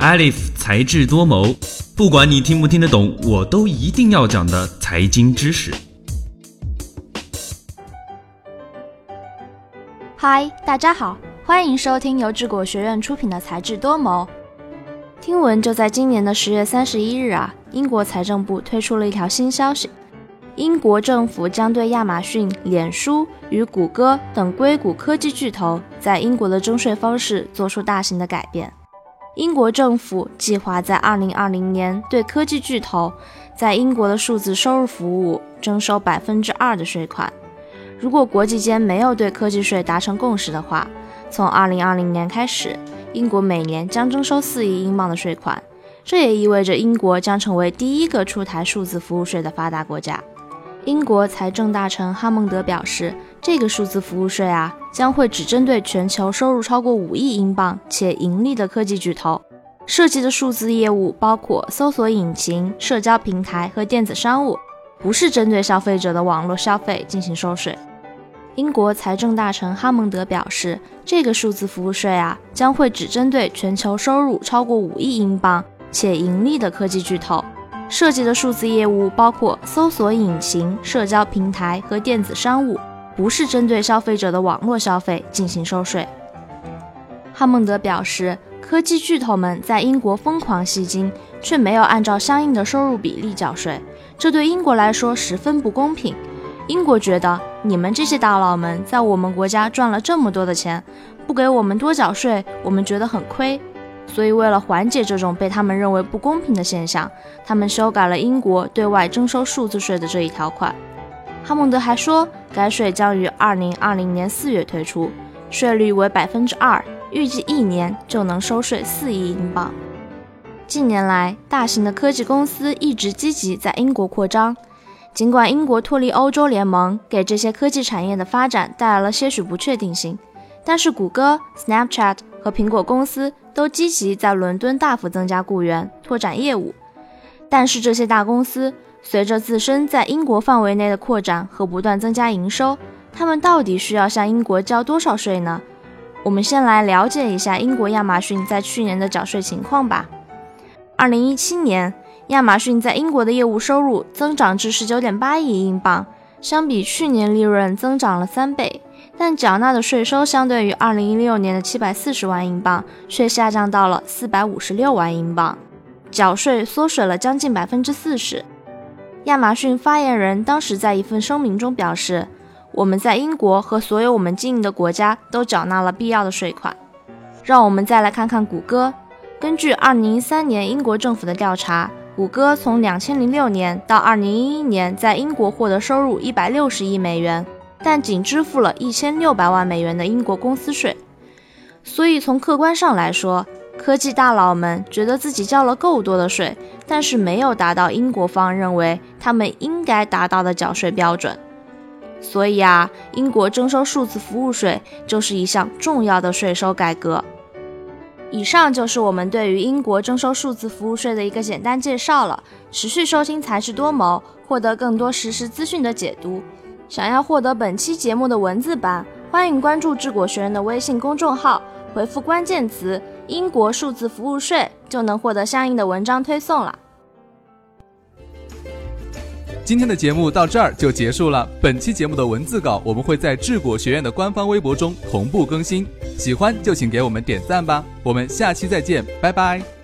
Alif 才智多谋，不管你听不听得懂，我都一定要讲的财经知识。嗨，大家好，欢迎收听由智果学院出品的《才智多谋》。听闻就在今年的十月三十一日啊，英国财政部推出了一条新消息，英国政府将对亚马逊、脸书与谷歌等硅谷科技巨头在英国的征税方式做出大型的改变。英国政府计划在二零二零年对科技巨头在英国的数字收入服务征收百分之二的税款。如果国际间没有对科技税达成共识的话，从二零二零年开始，英国每年将征收四亿英镑的税款。这也意味着英国将成为第一个出台数字服务税的发达国家。英国财政大臣哈蒙德表示，这个数字服务税啊，将会只针对全球收入超过五亿英镑且盈利的科技巨头，涉及的数字业务包括搜索引擎、社交平台和电子商务，不是针对消费者的网络消费进行收税。英国财政大臣哈蒙德表示，这个数字服务税啊，将会只针对全球收入超过五亿英镑且盈利的科技巨头。涉及的数字业务包括搜索引擎、社交平台和电子商务，不是针对消费者的网络消费进行收税。哈蒙德表示，科技巨头们在英国疯狂吸金，却没有按照相应的收入比例缴税，这对英国来说十分不公平。英国觉得，你们这些大佬们在我们国家赚了这么多的钱，不给我们多缴税，我们觉得很亏。所以，为了缓解这种被他们认为不公平的现象，他们修改了英国对外征收数字税的这一条款。哈蒙德还说，该税将于二零二零年四月推出，税率为百分之二，预计一年就能收税四亿英镑。近年来，大型的科技公司一直积极在英国扩张，尽管英国脱离欧洲联盟给这些科技产业的发展带来了些许不确定性，但是谷歌、Snapchat 和苹果公司。都积极在伦敦大幅增加雇员、拓展业务，但是这些大公司随着自身在英国范围内的扩展和不断增加营收，他们到底需要向英国交多少税呢？我们先来了解一下英国亚马逊在去年的缴税情况吧。二零一七年，亚马逊在英国的业务收入增长至十九点八亿英镑，相比去年利润增长了三倍。但缴纳的税收相对于二零一六年的七百四十万英镑，却下降到了四百五十六万英镑，缴税缩水了将近百分之四十。亚马逊发言人当时在一份声明中表示：“我们在英国和所有我们经营的国家都缴纳了必要的税款。”让我们再来看看谷歌。根据二零一三年英国政府的调查，谷歌从两千零六年到二零一一年在英国获得收入一百六十亿美元。但仅支付了一千六百万美元的英国公司税，所以从客观上来说，科技大佬们觉得自己交了够多的税，但是没有达到英国方认为他们应该达到的缴税标准。所以啊，英国征收数字服务税就是一项重要的税收改革。以上就是我们对于英国征收数字服务税的一个简单介绍了。持续收听才智多谋，获得更多实时资讯的解读。想要获得本期节目的文字版，欢迎关注智果学院的微信公众号，回复关键词“英国数字服务税”就能获得相应的文章推送了。今天的节目到这儿就结束了。本期节目的文字稿我们会在智果学院的官方微博中同步更新，喜欢就请给我们点赞吧。我们下期再见，拜拜。